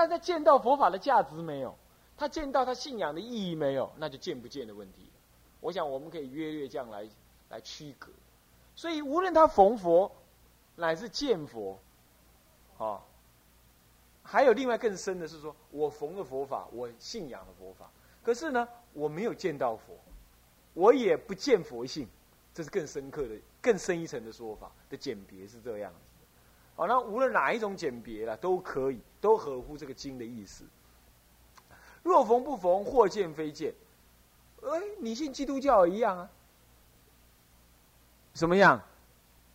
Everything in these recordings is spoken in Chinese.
但是他见到佛法的价值没有，他见到他信仰的意义没有，那就见不见的问题。我想我们可以约略这样来来区隔。所以无论他逢佛，乃是见佛，啊，还有另外更深的是说，我逢了佛法，我信仰了佛法，可是呢，我没有见到佛，我也不见佛性，这是更深刻的、更深一层的说法的简别是这样。好，那无论哪一种简别了，都可以，都合乎这个经的意思。若逢不逢，或见非见，哎，你信基督教一样啊？怎么样？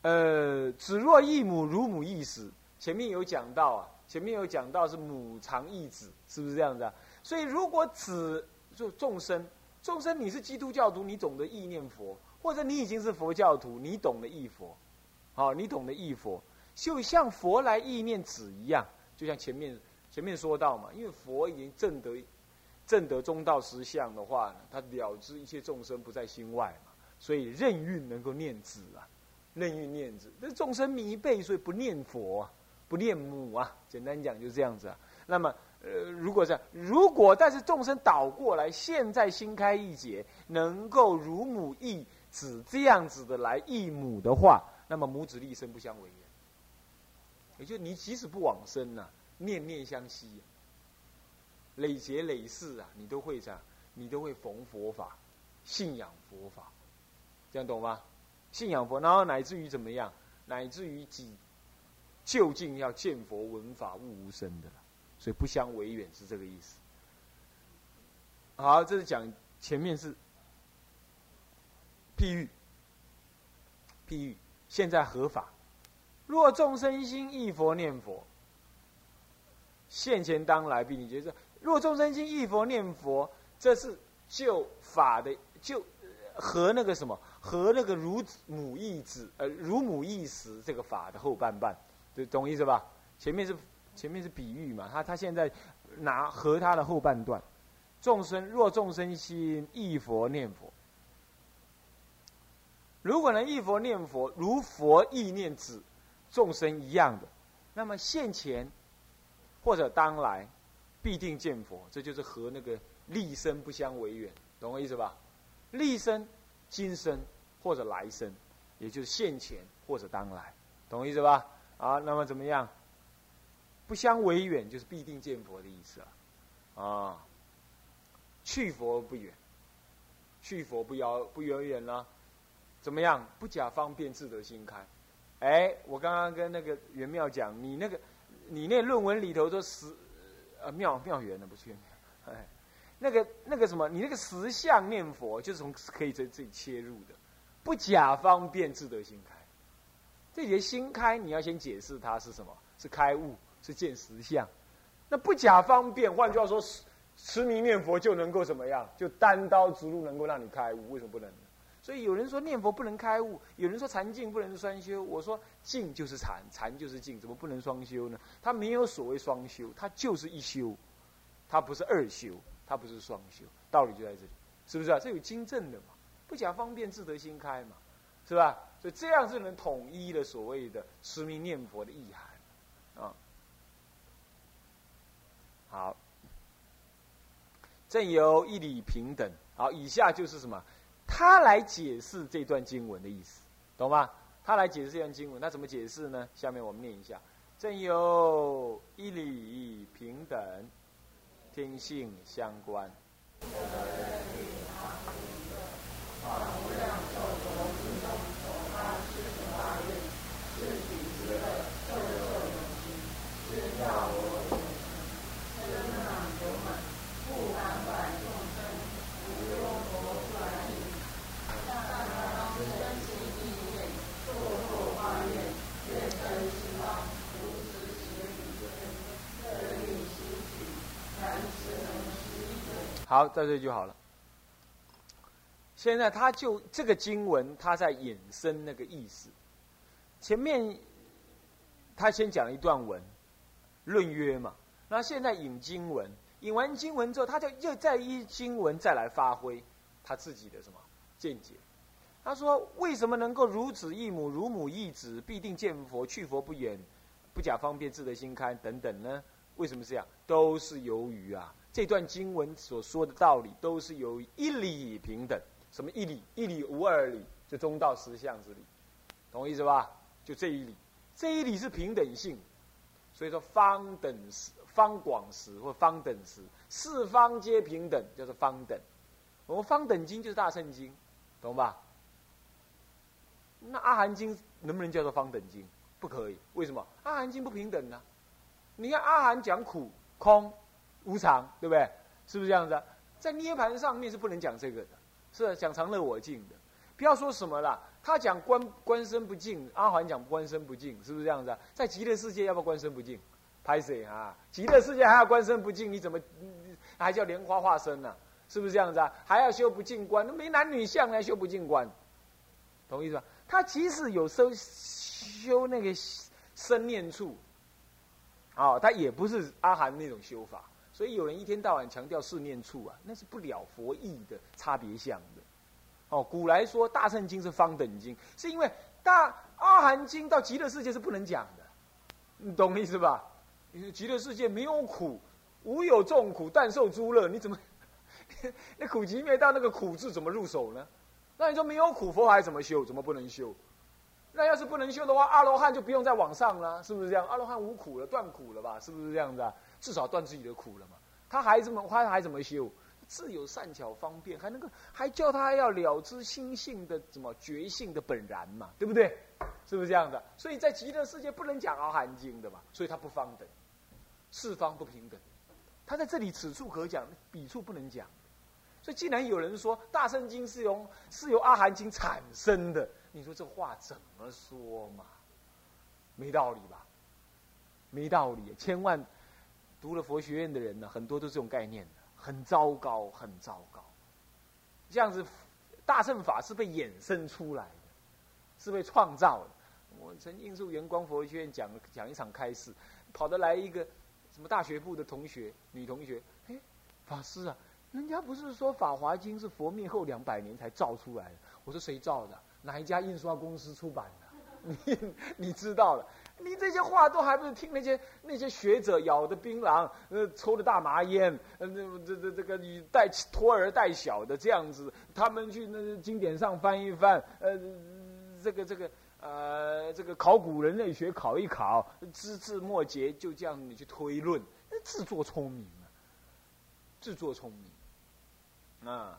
呃，子若异母，如母异子。前面有讲到啊，前面有讲到是母藏异子，是不是这样子啊？所以如果子就众生，众生你是基督教徒，你懂得意念佛，或者你已经是佛教徒，你懂得意佛，好，你懂得意佛。就像佛来意念子一样，就像前面前面说到嘛，因为佛已经证得证得中道实相的话呢，他了知一切众生不在心外嘛，所以任运能够念子啊，任运念子。这众生迷背，所以不念佛，啊，不念母啊。简单讲就是这样子啊。那么呃，如果是如果但是众生倒过来，现在心开意解，能够如母忆子这样子的来忆母的话，那么母子立身不相违。也也就你即使不往生呐，念念相惜，累劫累世啊，你都会这样，你都会逢佛法，信仰佛法，这样懂吗？信仰佛，然后乃至于怎么样，乃至于几究竟要见佛闻法悟无生的了，所以不相违远是这个意思。好，这是讲前面是譬喻，譬喻，现在合法。若众生心忆佛念佛，现前当来必定觉。若众生心忆佛念佛，这是就法的就和那个什么和那个如母忆子呃如母忆时这个法的后半半，对，懂意思吧？前面是前面是比喻嘛，他他现在拿和他的后半段，众生若众生心忆佛念佛，如果能忆佛念佛，如佛意念子。众生一样的，那么现前或者当来必定见佛，这就是和那个立生不相违远，懂我意思吧？立生、今生或者来生，也就是现前或者当来，懂我意思吧？啊，那么怎么样？不相违远就是必定见佛的意思啊！啊，去佛不远，去佛不遥不远远了，怎么样？不假方便，自得心开。哎，我刚刚跟那个袁妙讲，你那个，你那论文里头说十，呃，妙妙圆的不是袁妙，哎，那个那个什么，你那个十相念佛就是从可以在这里切入的，不假方便自得心开，这些心开你要先解释它是什么，是开悟，是见实相，那不假方便，换句话说，持名念佛就能够怎么样，就单刀直入能够让你开悟，为什么不能？所以有人说念佛不能开悟，有人说禅静不能双修。我说静就是禅，禅就是静，怎么不能双修呢？它没有所谓双修，它就是一修，它不是二修，它不是双修，道理就在这里，是不是啊？这有经证的嘛？不讲方便自得心开嘛，是吧？所以这样是能统一了所谓的持名念佛的意涵啊。好，正有一理平等。好，以下就是什么？他来解释这段经文的意思，懂吗？他来解释这段经文，他怎么解释呢？下面我们念一下：正有一理平等，天性相关。好，在这就好了。现在他就这个经文，他在引申那个意思。前面他先讲一段文，论约嘛。那现在引经文，引完经文之后，他就又再依经文再来发挥他自己的什么见解。他说：为什么能够如子异母，如母异子，必定见佛，去佛不远，不假方便，自得心开等等呢？为什么这样？都是由于啊，这段经文所说的道理，都是由一理平等。什么一理？一理无二理，就中道实相之理，懂我意思吧？就这一理，这一理是平等性，所以说方等时、方广时或方等时，四方皆平等，叫做方等。我们方等经就是大圣经，懂吧？那阿含经能不能叫做方等经？不可以，为什么？阿含经不平等呢？你看阿含讲苦、空、无常，对不对？是不是这样子？在涅盘上面是不能讲这个的。是讲常乐我净的，不要说什么了。他讲观观身不净，阿环讲观身不净，是不是这样子？在极乐世界要不要观身不净？拍谁啊？极乐世界还要观身不净，你怎么还叫莲花化身呢？是不是这样子啊？还要修不净观，那没男女相来修不净观，懂意思吧？他即使有修修那个生念处，哦，他也不是阿含那种修法。所以有人一天到晚强调四念处啊，那是不了佛意的差别相的。哦，古来说大乘经是方等经，是因为大阿含经到极乐世界是不能讲的，你懂意思吧？极乐世界没有苦，无有众苦，但受诸乐，你怎么 那苦集灭道那个苦字怎么入手呢？那你说没有苦佛还怎么修？怎么不能修？那要是不能修的话，阿罗汉就不用再往上了，是不是这样？阿罗汉无苦了，断苦了吧？是不是这样子啊？至少断自己的苦了嘛？他还怎么？他还怎么修？自有善巧方便，还能够还叫他要了知心性的什么觉性的本然嘛？对不对？是不是这样的？所以在极乐世界不能讲阿含经的嘛？所以他不方等，四方不平等。他在这里此处可讲，彼处不能讲。所以既然有人说大圣经是由是由阿含经产生的，你说这话怎么说嘛？没道理吧？没道理，千万。读了佛学院的人呢，很多都是这种概念的，很糟糕，很糟糕。这样子，大乘法是被衍生出来的，是被创造的。我曾经是圆光佛学院讲讲一场开示，跑得来一个什么大学部的同学，女同学，哎，法师啊，人家不是说《法华经》是佛灭后两百年才造出来的？我说谁造的？哪一家印刷公司出版的？你你知道了。你这些话都还不是听那些那些学者咬的槟榔，呃，抽的大麻烟，呃，这这这个你带托儿带小的这样子，他们去那经典上翻一翻，呃，这个这个呃，这个考古人类学考一考，枝枝末节就这样你去推论，自作聪明啊，自作聪明，啊，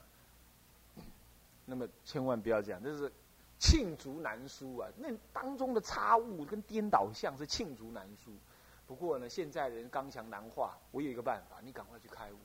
那么千万不要这样，这是。罄竹难书啊！那当中的差误跟颠倒相是罄竹难书。不过呢，现在人刚强难化，我有一个办法，你赶快去开悟，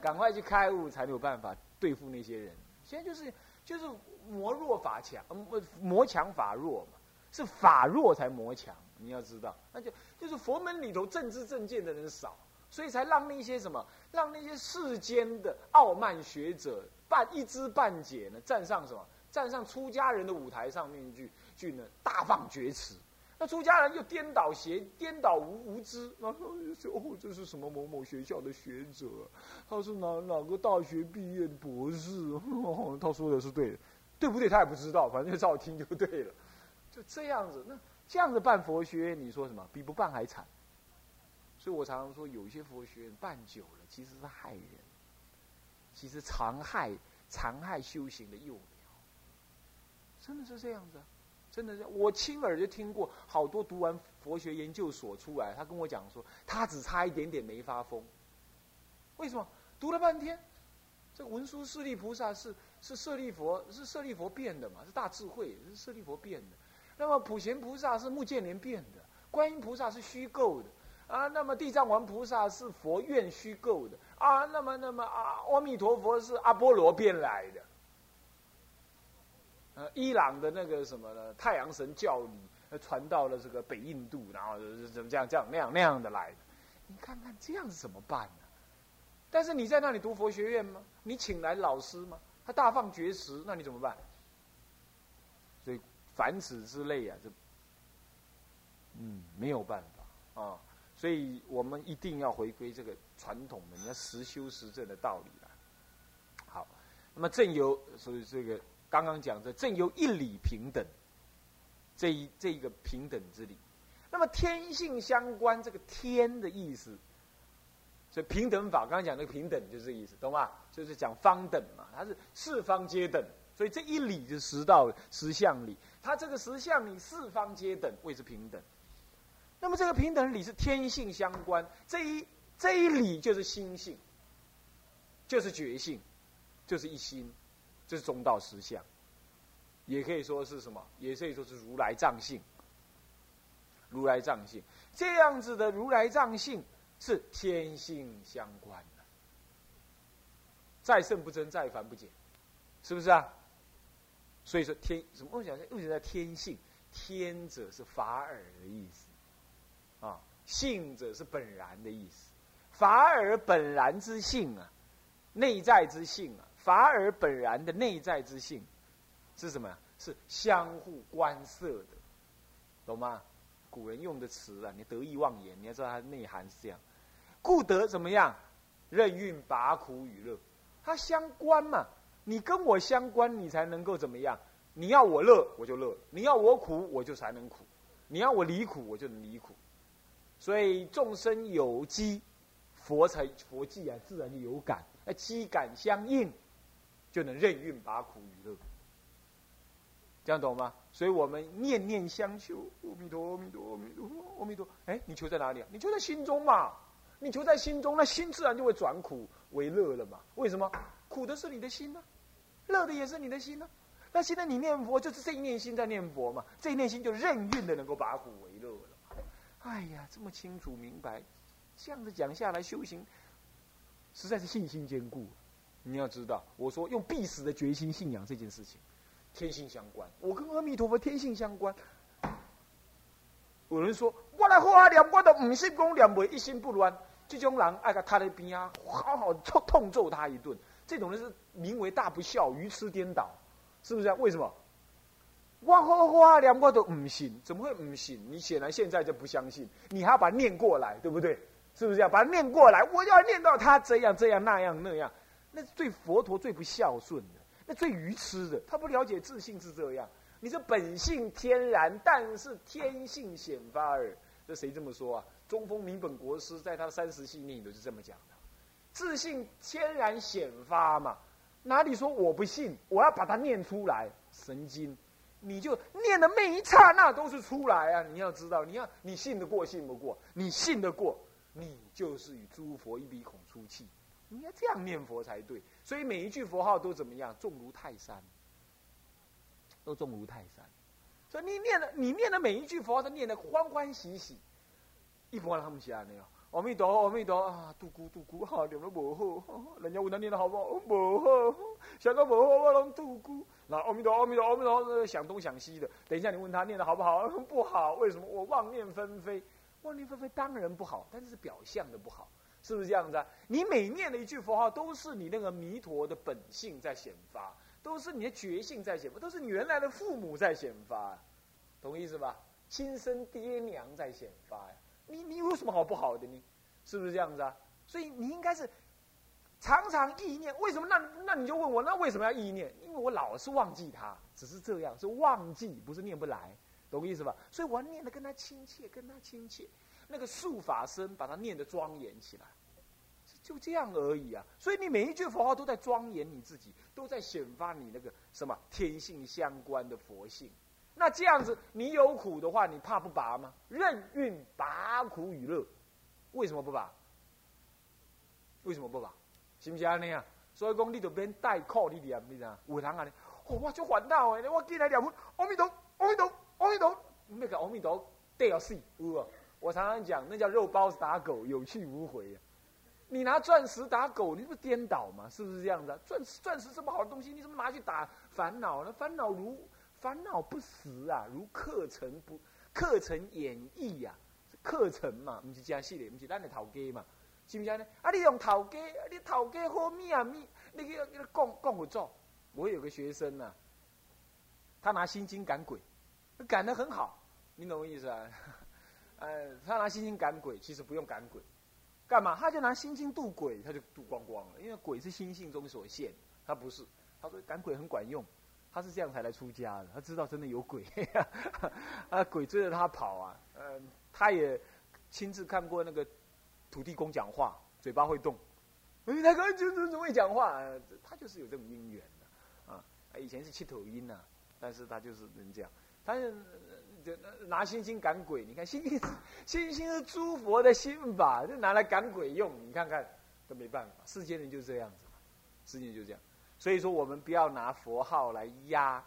赶快去开悟，才有办法对付那些人。现在就是就是魔弱法强，呃，魔强法弱嘛，是法弱才魔强。你要知道，那就就是佛门里头正知正见的人少，所以才让那些什么，让那些世间的傲慢学者半一知半解呢，站上什么？站上出家人的舞台上面去，去呢大放厥词。那出家人又颠倒邪，颠倒无无知。然后说：“哦，这是什么某某学校的学者？他是哪哪个大学毕业的博士？他说的是对的，对不对？他也不知道，反正就照听就对了。就这样子，那这样子办佛学院，你说什么？比不办还惨。所以我常常说，有一些佛学院办久了，其实是害人，其实残害残害修行的幼。真的是这样子，真的是我亲耳就听过好多读完佛学研究所出来，他跟我讲说，他只差一点点没发疯。为什么？读了半天，这文殊舍利菩萨是是舍利佛，是舍利佛变的嘛？是大智慧，是舍利佛变的。那么普贤菩萨是目犍连变的，观音菩萨是虚构的啊。那么地藏王菩萨是佛愿虚构的啊。那么那么啊，阿弥陀佛是阿波罗变来的。呃，伊朗的那个什么呢？太阳神教理传到了这个北印度，然后怎么这样这样那样那样的来的？你看看这样子怎么办呢？但是你在那里读佛学院吗？你请来老师吗？他大放厥词，那你怎么办？所以凡此之类啊，这嗯没有办法啊。所以我们一定要回归这个传统的，你要实修实证的道理来。好，那么正有所以这个。刚刚讲的正由一理平等，这一这一个平等之理，那么天性相关，这个天的意思，所以平等法刚刚讲那个平等就是这个意思，懂吗？就是讲方等嘛，它是四方皆等，所以这一理就十道十相理，它这个十相理四方皆等谓之平等。那么这个平等理是天性相关，这一这一理就是心性，就是觉性，就是一心，这是中道实相，也可以说是什么？也可以说是如来藏性。如来藏性，这样子的如来藏性是天性相关的，再胜不增，再凡不减，是不是啊？所以说天什么？我讲为什么叫天性？天者是法尔的意思，啊，性者是本然的意思。法尔本然之性啊，内在之性啊，法尔本然的内在之性是什么？是相互关涉的，懂吗？古人用的词啊，你得意忘言，你要知道它的内涵是这样。故得怎么样？任运拔苦与乐，它相关嘛。你跟我相关，你才能够怎么样？你要我乐，我就乐；你要我苦，我就才能苦；你要我离苦，我就能离苦。所以众生有机，佛才佛际啊，自然就有感。那机感相应，就能任运拔苦与乐。这样懂吗？所以我们念念相求，阿弥陀，阿弥陀，阿弥陀，阿弥陀。哎，你求在哪里啊？你求在心中嘛。你求在心中，那心自然就会转苦为乐了嘛。为什么？苦的是你的心呢，乐的也是你的心呢。那现在你念佛，就是这一念心在念佛嘛。这一念心就任运的能够把苦为乐了。哎呀，这么清楚明白，这样子讲下来修行，实在是信心坚固。你要知道，我说用必死的决心信仰这件事情。天性相关，我跟阿弥陀佛天性相关。有人说，我来好好念，我都唔信讲念袂一心不乱。这种人爱个他的边啊，好好痛痛揍他一顿。这种人是名为大不孝，愚痴颠倒，是不是啊？为什么？我好好念，我都唔信，怎么会唔信？你显然现在就不相信，你还要把它念过来，对不对？是不是这样？把它念过来，我要念到他这样这样那样那样，那是对佛陀最不孝顺的。那最愚痴的，他不了解自信是这样。你这本性天然，但是天性显发耳。这谁这么说啊？中峰明本国师在他的三十系里头是这么讲的：自信天然显发嘛，哪里说我不信？我要把它念出来，神经！你就念的每一刹那都是出来啊！你要知道，你要你信得过，信不过？你信得过，你就是与诸佛一鼻孔出气。你要这样念佛才对，所以每一句佛号都怎么样？重如泰山，都重如泰山。所以你念的，你念的每一句佛号都念的欢欢喜喜。一般他们起来没有？阿弥陀，阿弥陀啊！度孤度孤，哈，念得不好，人家问他念的好不好？不好，想个不好，我拢度孤。那阿弥陀，阿弥陀，阿弥陀，想东想西的。等一下你问他念的好不好？不好，为什么？我妄念纷飞，妄念纷飞当然不好，但是表象的不好。是不是这样子啊？你每念的一句佛号，都是你那个弥陀的本性在显发，都是你的觉性在显发，都是你原来的父母在显发，懂意思吧？亲生爹娘在显发呀！你你有什么好不好的？呢是不是这样子啊？所以你应该是常常意念。为什么？那那你就问我，那为什么要意念？因为我老是忘记他，只是这样，是忘记，不是念不来，懂意思吧？所以我要念的跟他亲切，跟他亲切。那个术法身，把它念得庄严起来，就这样而已啊！所以你每一句佛号都在庄严你自己，都在显发你那个什么天性相关的佛性。那这样子，你有苦的话，你怕不拔吗？任运拔苦与乐，为什么不拔？为什么不拔？是不是安尼啊？所以讲，你就免代课你念，你知道？有人安尼，我就烦恼的，我进来念佛，阿弥陀，阿弥陀，阿弥陀，那个阿弥陀得要死，有啊。我常常讲，那叫肉包子打狗，有去无回啊！你拿钻石打狗，你不是颠倒吗？是不是这样子？钻石钻石这么好的东西，你怎么拿去打烦恼呢？烦恼如烦恼不实啊，如课程不课程演绎呀，课程嘛，不是加系列，不是咱的头家嘛，是不是呢？啊，你用头家，你头家好咩啊咩？你给给他讲讲我做。我有个学生呐，他拿心经赶鬼，赶得很好，你懂我意思啊？呃，他拿心经赶鬼，其实不用赶鬼，干嘛？他就拿心经渡鬼，他就渡光光了。因为鬼是心性中所现，他不是。他说赶鬼很管用，他是这样才来出家的。他知道真的有鬼，啊，鬼追着他跑啊。呃，他也亲自看过那个土地公讲话，嘴巴会动。哎，他刚就是怎么会讲话？他就是有这种因缘的啊。以前是七头鹰呐，但是他就是能这样。他就拿星星赶鬼，你看星星，星星是诸佛的心法，就拿来赶鬼用。你看看都没办法，世间人就是这样子，世间人就这样。所以说，我们不要拿佛号来压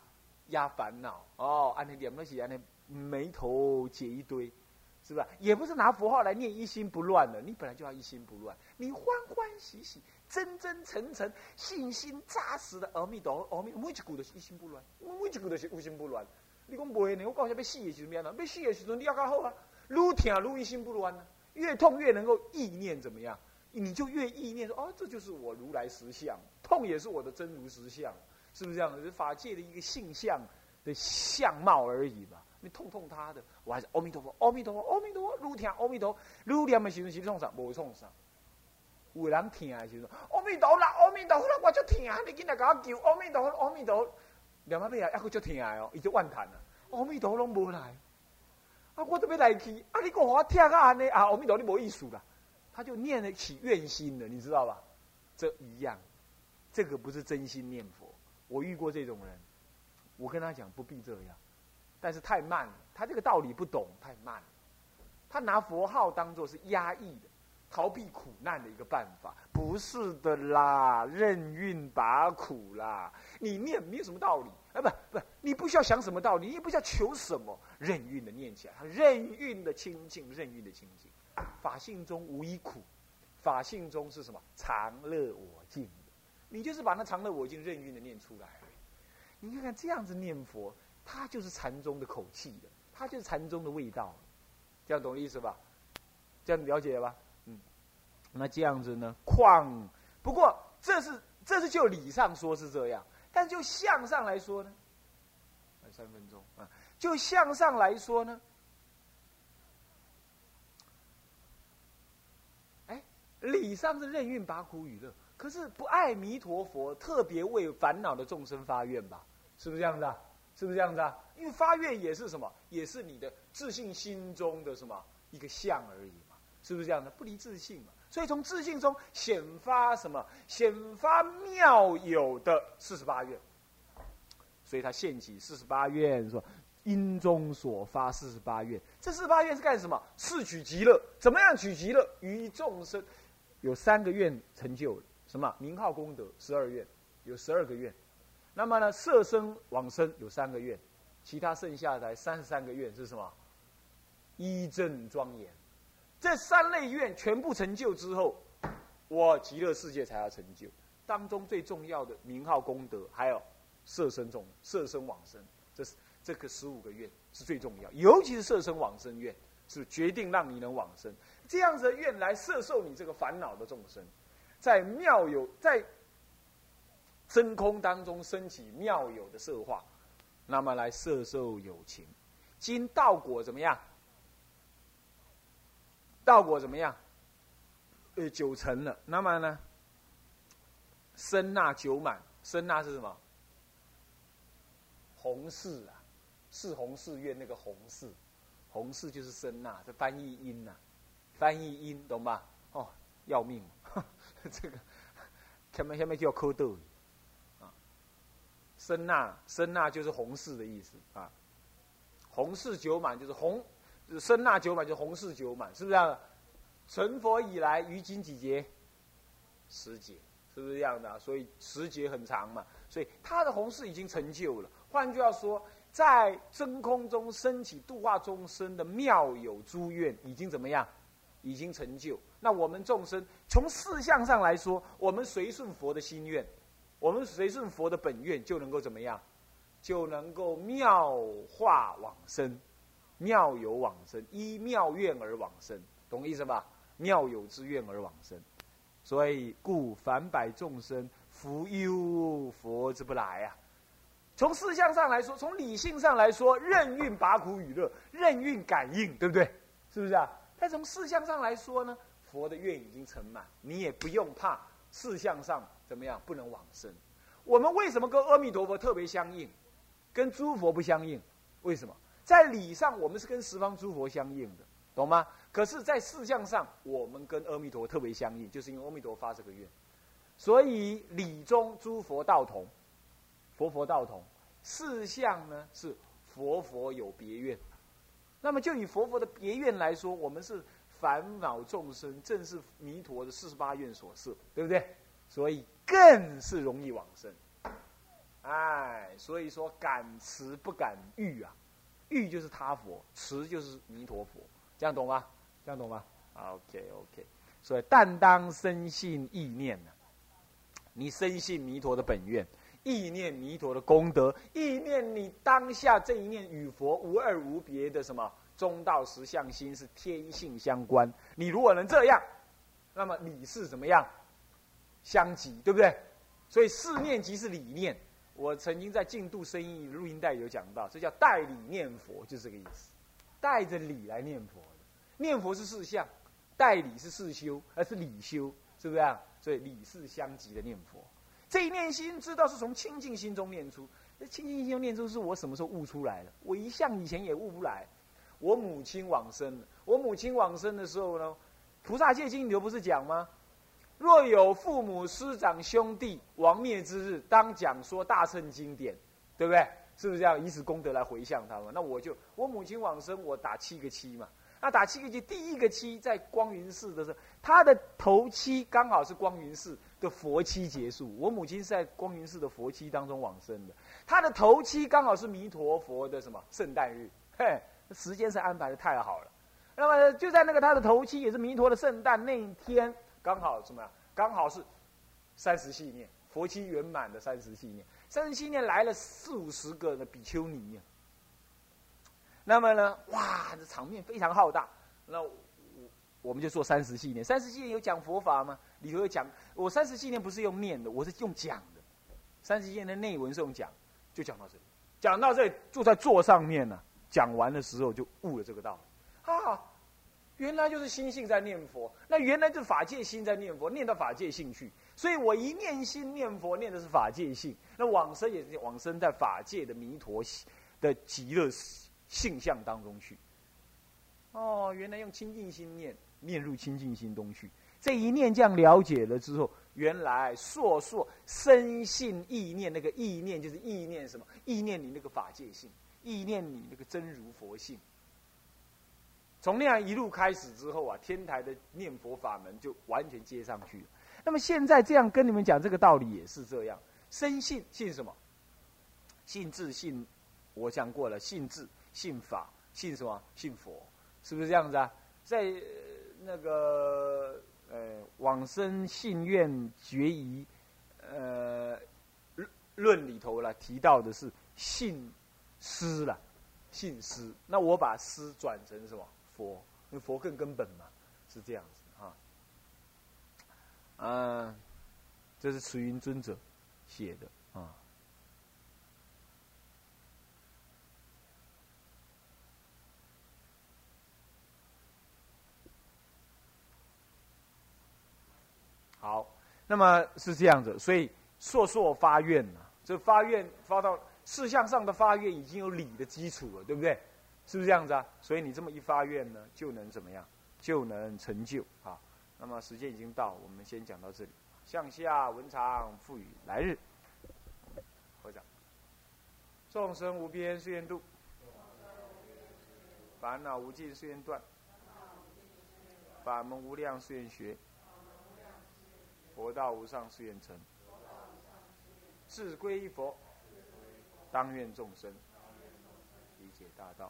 压烦恼哦。按那点东西，按那眉头结一堆，是吧？也不是拿佛号来念一心不乱的。你本来就要一心不乱，你欢欢喜喜、真真诚诚、信心扎实的阿弥陀佛，阿弥每一句都是一心不乱，每一句都是无心不乱。你讲不会呢？我告诉你，要死的时阵怎样？要死的时阵你要较好啊，愈痛愈一心不乱呢。越痛越能够意念怎么样？你就越意念说哦，这就是我如来实相，痛也是我的真如实相，是不是这样？是法界的一个性相的相貌而已嘛。你痛痛他的，我还是阿弥陀佛，阿弥陀佛，阿弥陀佛，愈听阿弥陀，愈念的时候是创啥？无创啥。有人听的时候，阿弥陀佛，阿弥陀佛，我就听，你今日给我叫阿弥陀佛，阿弥陀。佛。念啊尾啊，还佫足疼的哦，伊就怨叹啊，阿弥陀佛拢无来，啊，我都要来去，啊，你讲我听啊安尼啊，阿弥陀佛你无意思啦，他就念得起怨心了，你知道吧？这一样，这个不是真心念佛。我遇过这种人，我跟他讲不必这样，但是太慢了，他这个道理不懂，太慢了，他拿佛号当做是压抑的。逃避苦难的一个办法，不是的啦，任运拔苦啦。你念没有什么道理，啊，不不，你不需要想什么道理，你也不需要求什么，任运的念起来，任运的清净，任运的清净。法性中无一苦，法性中是什么？常乐我净。你就是把那常乐我净任运的念出来。你看看这样子念佛，它就是禅宗的口气的，它就是禅宗的味道。这样懂意思吧？这样了解了吧？那这样子呢？况不过这是这是就理上说是这样，但就相上来说呢？还三分钟啊！就相上来说呢？哎，理上是任运拔苦与乐，可是不爱弥陀佛，特别为烦恼的众生发愿吧？是不是这样子啊？是不是这样子啊？因为发愿也是什么？也是你的自信心中的什么一个相而已嘛？是不是这样的？不离自信嘛？所以从自信中显发什么？显发妙有的四十八愿。所以他现起四十八愿，说因中所发四十八愿。这四十八愿是干什么？是取极乐。怎么样取极乐？于众生有三个愿成就什么？名号功德十二愿，有十二个愿。那么呢，色身往生有三个愿，其他剩下的三十三个愿是什么？一正庄严。这三类愿全部成就之后，我极乐世界才要成就。当中最重要的名号功德，还有色身众色身往生，这是这个十五个愿是最重要。尤其是色身往生愿，是决定让你能往生。这样子的愿来摄受你这个烦恼的众生，在妙有在真空当中升起妙有的色化，那么来摄受有情。今道果怎么样？道果怎么样？呃，九成了。那么呢？身纳九满，身纳是什么？弘誓啊，是弘誓愿那个弘誓，弘誓就是身纳，这翻译音呐，翻译音懂吧？哦，要命！这个下面下面叫蝌蚪啊。身纳身纳就是弘誓的意思啊，弘誓九满就是红。声纳九满就红事九满，是不是这样？成佛以来，于今几劫？十劫，是不是这样的？所以十劫很长嘛，所以他的红事已经成就了。换句话说，在真空中升起度化众生的妙有诸愿，已经怎么样？已经成就。那我们众生从事相上来说，我们随顺佛的心愿，我们随顺佛的本愿，就能够怎么样？就能够妙化往生。妙有往生，依妙愿而往生，懂意思吧？妙有之愿而往生，所以故凡百众生福忧佛之不来啊。从事相上来说，从理性上来说，任运拔苦与乐，任运感应，对不对？是不是啊？但从事相上来说呢，佛的愿已经成满，你也不用怕事相上怎么样不能往生。我们为什么跟阿弥陀佛特别相应，跟诸佛不相应？为什么？在理上我们是跟十方诸佛相应的，懂吗？可是，在事相上，我们跟阿弥陀特别相应，就是因为阿弥陀发这个愿，所以理中诸佛道同，佛佛道同。事相呢是佛佛有别愿，那么就以佛佛的别愿来说，我们是烦恼众生，正是弥陀的四十八愿所设，对不对？所以更是容易往生。哎，所以说敢持不敢欲啊，欲就是他佛，慈就是弥陀佛，这样懂吗？这样懂吗？OK OK，所以但当深信意念呢，你深信弥陀的本愿，意念弥陀的功德，意念你当下这一念与佛无二无别的什么中道实相心是天性相关。你如果能这样，那么你是怎么样相即，对不对？所以四念即是理念。我曾经在净度生意录音带有讲到，这叫代理念佛，就是这个意思，带着理来念佛。念佛是事相，代理是事修，而是理修，是不是啊？所以理事相即的念佛，这一念心知道是从清净心中念出。那清净心中念出是我什么时候悟出来的？我一向以前也悟不来。我母亲往生，我母亲往生的时候呢，菩萨戒经里头不是讲吗？若有父母师长兄弟亡灭之日，当讲说大乘经典，对不对？是不是这样？以此功德来回向他们。那我就我母亲往生，我打七个七嘛。那打七个七，第一个七在光云寺的时候，他的头七刚好是光云寺的佛七结束。我母亲是在光云寺的佛七当中往生的，他的头七刚好是弥陀佛的什么圣诞日？嘿，时间是安排的太好了。那么就在那个他的头七，也是弥陀的圣诞那一天。刚好什么样？刚好是三十系念，佛期圆满的三十系念。三十系念来了四五十个的比丘尼。那么呢，哇，这场面非常浩大。那我我们就做三十系念。三十系念有讲佛法吗？里头有讲。我三十系念不是用念的，我是用讲的。三十系念的内文是用讲，就讲到这里。讲到这里，坐在座上面呢，讲完的时候就悟了这个道理。啊。原来就是心性在念佛，那原来就是法界心在念佛，念到法界性去。所以我一念心念佛，念的是法界性。那往生也是往生在法界的弥陀的极乐性相当中去。哦，原来用清净心念，念入清净心中去。这一念这样了解了之后，原来烁烁生信意念，那个意念就是意念什么？意念你那个法界性，意念你那个真如佛性。从那样一路开始之后啊，天台的念佛法门就完全接上去了。那么现在这样跟你们讲这个道理也是这样，深信信什么？信智信，我讲过了，信智信法信什么？信佛，是不是这样子啊？在那个呃往生信愿决疑呃论里头了，提到的是信师了，信师。那我把师转成什么？佛，因为佛更根本嘛，是这样子哈。嗯，这是慈云尊者写的啊。好，那么是这样子，所以硕硕发愿呐，这发愿发到事项上的发愿已经有理的基础了，对不对？是不是这样子啊？所以你这么一发愿呢，就能怎么样？就能成就啊。那么时间已经到，我们先讲到这里。向下文长赋予来日，合掌。众生无边誓愿度，烦恼无尽誓愿断，法门无量誓愿学，佛道无上誓愿成。志归一佛，当愿众生理解大道。